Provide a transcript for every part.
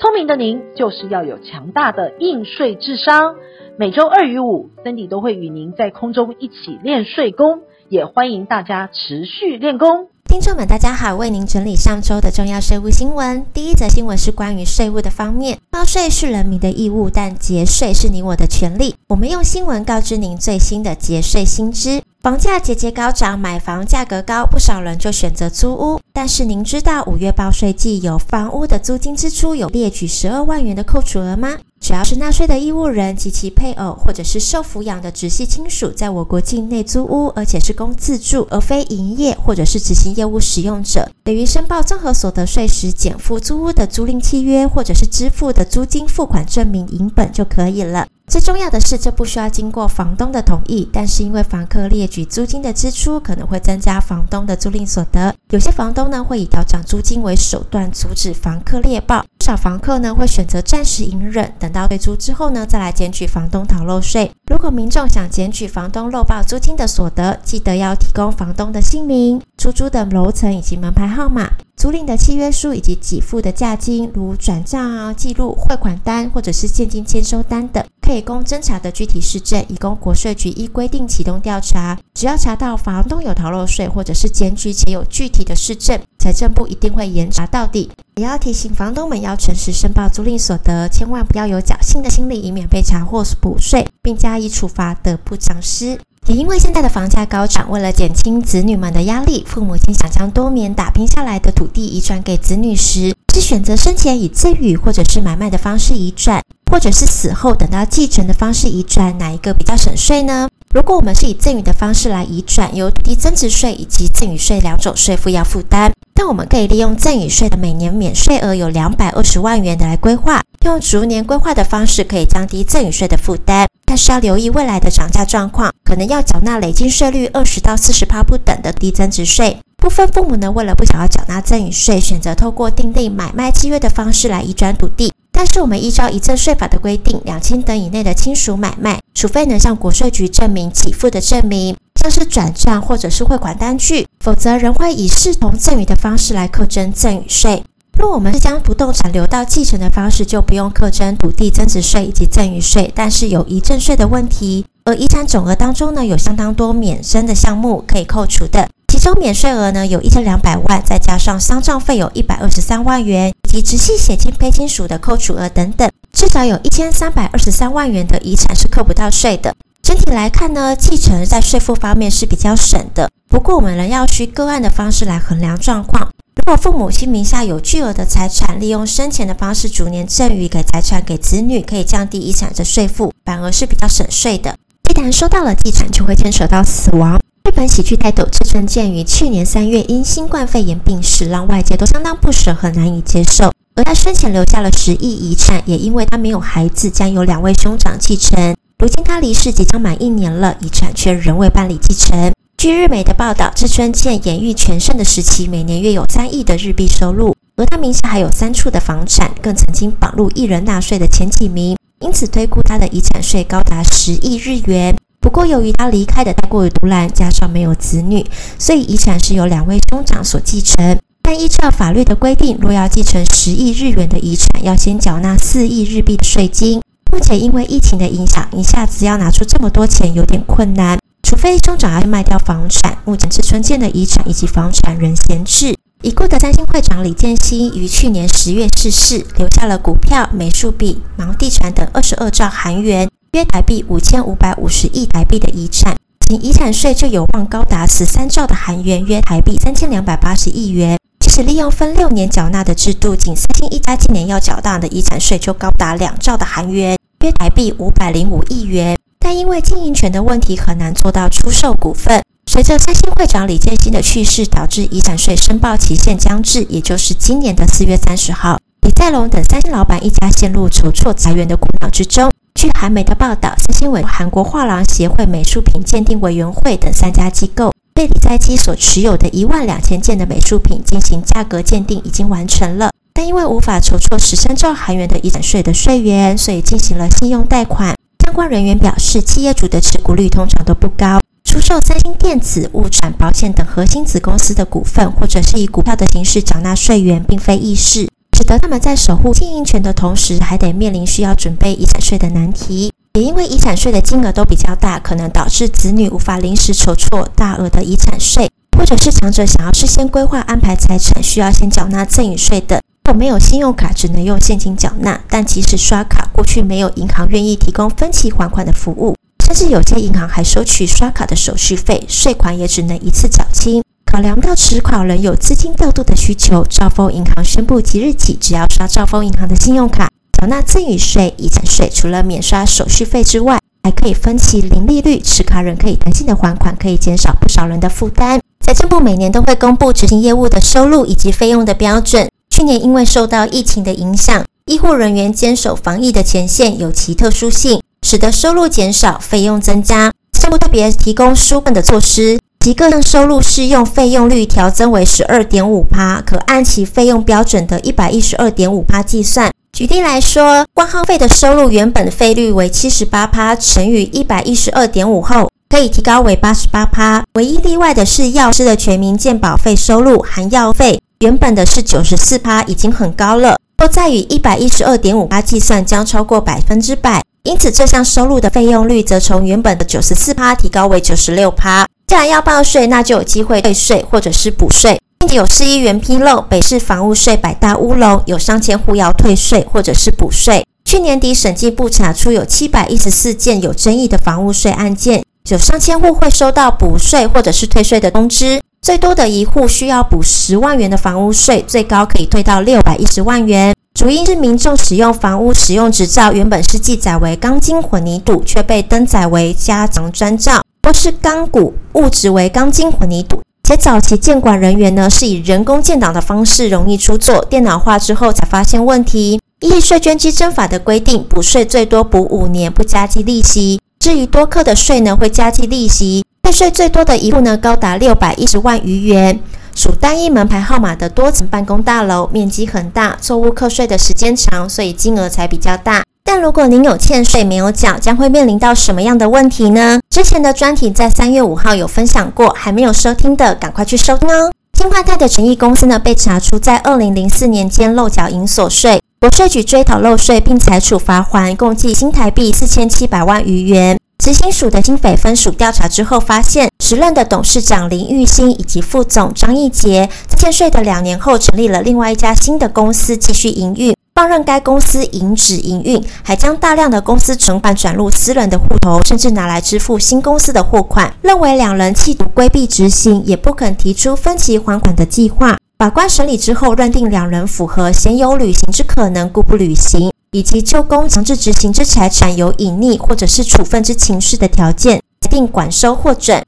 聪明的您，就是要有强大的应税智商。每周二与五，Cindy 都会与您在空中一起练税功，也欢迎大家持续练功。听众们，大家好，为您整理上周的重要税务新闻。第一则新闻是关于税务的方面，报税是人民的义务，但节税是你我的权利。我们用新闻告知您最新的节税新知。房价节节高涨，买房价格高，不少人就选择租屋。但是您知道五月报税季有房屋的租金支出有列举十二万元的扣除额吗？只要是纳税的义务人及其配偶或者是受抚养的直系亲属，在我国境内租屋，而且是供自住而非营业或者是执行业务使用者，对于申报综合所得税时检附租屋的租赁契约或者是支付的租金付款证明影本就可以了。最重要的是，这不需要经过房东的同意，但是因为房客列举租金的支出，可能会增加房东的租赁所得。有些房东呢，会以调涨租金为手段阻止房客列报，不少房客呢会选择暂时隐忍，等到退租之后呢，再来检举房东逃漏税。如果民众想检举房东漏报租金的所得，记得要提供房东的姓名、出租的楼层以及门牌号码。租赁的契约书以及给付的价金，如转账啊、记录、汇款单或者是现金签收单等，可以供侦查的具体事证，以供国税局依规定启动调查。只要查到房东有逃漏税或者是检举且有具体的事证，财政部一定会严查到底。也要提醒房东们要诚实申报租赁所得，千万不要有侥幸的心理，以免被查获补税并加以处罚，得不偿失。也因为现在的房价高涨，为了减轻子女们的压力，父母亲想将多年打拼下来的土地移转给子女时，是选择生前以赠与或者是买卖的方式移转，或者是死后等到继承的方式移转，哪一个比较省税呢？如果我们是以赠与的方式来移转，有低增值税以及赠与税两种税负要负担。但我们可以利用赠与税的每年免税额有两百二十万元的来规划，用逐年规划的方式可以降低赠与税的负担。但是要留意未来的涨价状况，可能要缴纳累进税率二十到四十趴不等的低增值税。部分父母呢，为了不想要缴纳赠与税，选择透过订定买卖契约的方式来移转土地。但是我们依照遗赠税法的规定，两千等以内的亲属买卖，除非能向国税局证明给付的证明，像是转账或者是汇款单据，否则仍会以视同赠与的方式来课征赠与税。若我们是将不动产留到继承的方式，就不用课征土地增值税以及赠与税，但是有遗赠税的问题。而遗产总额当中呢，有相当多免征的项目可以扣除的，中免税额呢有一千两百万，再加上丧葬费有一百二十三万元，以及直系血亲卑亲属的扣除额等等，至少有一千三百二十三万元的遗产是扣不到税的。整体来看呢，继承在税负方面是比较省的，不过我们仍要需个案的方式来衡量状况。如果父母亲名下有巨额的财产，利用生前的方式逐年赠与给财产给子女，可以降低遗产的税负，反而是比较省税的。一旦收到了继产，就会牵扯到死亡。日本喜剧泰斗志村健于去年三月因新冠肺炎病逝，让外界都相当不舍和难以接受。而他生前留下了十亿遗产，也因为他没有孩子，将由两位兄长继承。如今他离世即将满一年了，遗产却仍未办理继承。据日媒的报道，志村健演艺全盛的时期，每年约有三亿的日币收入，而他名下还有三处的房产，更曾经榜入艺人纳税的前几名，因此推估他的遗产税高达十亿日元。不过，由于他离开的太过于突然，加上没有子女，所以遗产是由两位兄长所继承。但依照法律的规定，若要继承十亿日元的遗产，要先缴纳四亿日币的税金。目前因为疫情的影响，一下子要拿出这么多钱有点困难。除非兄长要卖掉房产，目前志村健的遗产以及房产仍闲置。已故的三星会长李健兴于去年十月逝世，留下了股票、美术品、房地产等二十二兆韩元（约台币五千五百五十亿台币）的遗产，仅遗产税就有望高达十三兆的韩元（约台币三千两百八十亿元）。即使利用分六年缴纳的制度，仅三星一家今年要缴纳的遗产税就高达两兆的韩元（约台币五百零五亿元）。但因为经营权的问题，很难做到出售股份。随着三星会长李健兴的去世，导致遗产税申报期限将至，也就是今年的四月三十号，李在龙等三星老板一家陷入筹措财源的苦恼之中。据韩媒的报道，三星委韩国画廊协会美术品鉴定委员会等三家机构对李在基所持有的一万两千件的美术品进行价格鉴定，已经完成了。但因为无法筹措十三兆韩元的遗产税的税源，所以进行了信用贷款。相关人员表示，企业主的持股率通常都不高，出售三星电子、物产、保险等核心子公司的股份，或者是以股票的形式缴纳税源，并非易事，使得他们在守护经营权的同时，还得面临需要准备遗产税的难题。也因为遗产税的金额都比较大，可能导致子女无法临时筹措大额的遗产税，或者是长者想要事先规划安排财产，需要先缴纳赠与税等。如果没有信用卡，只能用现金缴纳。但即使刷卡，过去没有银行愿意提供分期还款的服务，甚至有些银行还收取刷卡的手续费，税款也只能一次缴清。考量到持卡人有资金调度的需求，兆丰银行宣布即日起，只要刷兆丰银行的信用卡。缴纳赠与税、遗产税，除了免刷手续费之外，还可以分期零利率，持卡人可以弹性的还款，可以减少不少人的负担。财政部每年都会公布执行业务的收入以及费用的标准。去年因为受到疫情的影响，医护人员坚守防疫的前线有其特殊性，使得收入减少，费用增加。财政部特别提供纾困的措施，其个人收入适用费用率调增为十二点五趴，可按其费用标准的一百一十二点五趴计算。举例来说，挂号费的收入原本费率为七十八趴，乘以一百一十二点五后，可以提高为八十八趴。唯一例外的是药师的全民健保费收入含药费，原本的是九十四趴，已经很高了，若再以一百一十二点五趴计算，将超过百分之百。因此，这项收入的费用率则从原本的九十四趴提高为九十六趴。既然要报税，那就有机会退税或者是补税。并且有市议员披露，北市房屋税百大乌龙，有上千户要退税或者是补税。去年底审计部查出有七百一十四件有争议的房屋税案件，有上千户会收到补税或者是退税的通知。最多的一户需要补十万元的房屋税，最高可以退到六百一十万元。主因是民众使用房屋使用执照原本是记载为钢筋混凝土，却被登载为加长砖造，或是钢骨物质为钢筋混凝土。且早期建管人员呢，是以人工建档的方式容易出错，电脑化之后才发现问题。依税捐稽征法的规定，补税最多补五年，不加计利息。至于多课的税呢，会加计利息。退税最多的一户呢，高达六百一十万余元，属单一门牌号码的多层办公大楼，面积很大，错误课税的时间长，所以金额才比较大。但如果您有欠税没有缴，将会面临到什么样的问题呢？之前的专题在三月五号有分享过，还没有收听的赶快去收听哦。金焕泰的诚毅公司呢，被查出在二零零四年间漏缴营所税，国税局追讨漏税并裁处罚锾，共计新台币四千七百万余元。执行署的新匪分署调查之后发现，时任的董事长林玉兴以及副总张义杰在欠税的两年后，成立了另外一家新的公司继续营运。放任该公司停止营运，还将大量的公司存款转入私人的户头，甚至拿来支付新公司的货款。认为两人企图规避执行，也不肯提出分期还款的计划。法官审理之后，认定两人符合鲜有履行之可能，故不履行，以及就公强制执行之财产有隐匿或者是处分之情事的条件，定管收获准。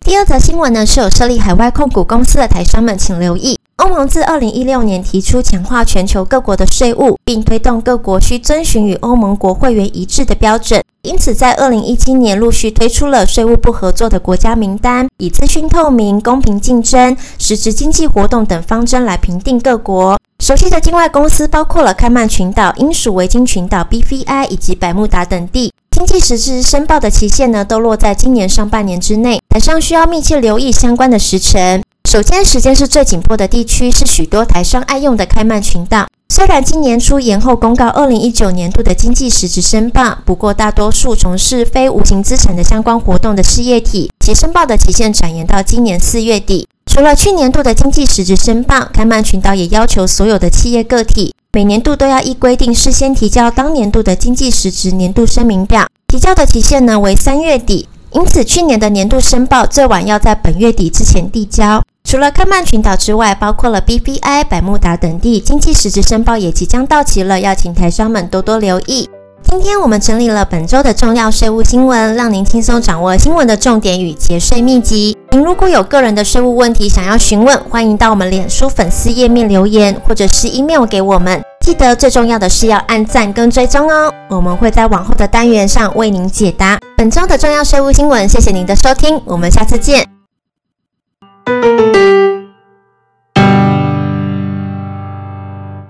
第二则新闻呢，是有设立海外控股公司的台商们，请留意。欧盟自二零一六年提出强化全球各国的税务，并推动各国需遵循与欧盟国会员一致的标准。因此，在二零一七年陆续推出了税务不合作的国家名单，以资讯透明、公平竞争、实质经济活动等方针来评定各国。熟悉的境外公司包括了开曼群岛、英属维京群岛 （BVI） 以及百慕达等地。经济实质申报的期限呢，都落在今年上半年之内。台商需要密切留意相关的时程。首先，时间是最紧迫的地区，是许多台商爱用的开曼群岛。虽然今年初延后公告二零一九年度的经济实质申报，不过大多数从事非无形资产的相关活动的事业体，其申报的期限展延到今年四月底。除了去年度的经济实质申报，开曼群岛也要求所有的企业个体，每年度都要依规定事先提交当年度的经济实质年度声明表，提交的期限呢为三月底。因此，去年的年度申报最晚要在本月底之前递交。除了开曼群岛之外，包括了 BVI、百慕达等地，经济实质申报也即将到期了，要请台商们多多留意。今天我们整理了本周的重要税务新闻，让您轻松掌握新闻的重点与节税秘籍。您如果有个人的税务问题想要询问，欢迎到我们脸书粉丝页面留言，或者是 email 给我们。记得最重要的是要按赞跟追踪哦，我们会在往后的单元上为您解答本周的重要税务新闻。谢谢您的收听，我们下次见。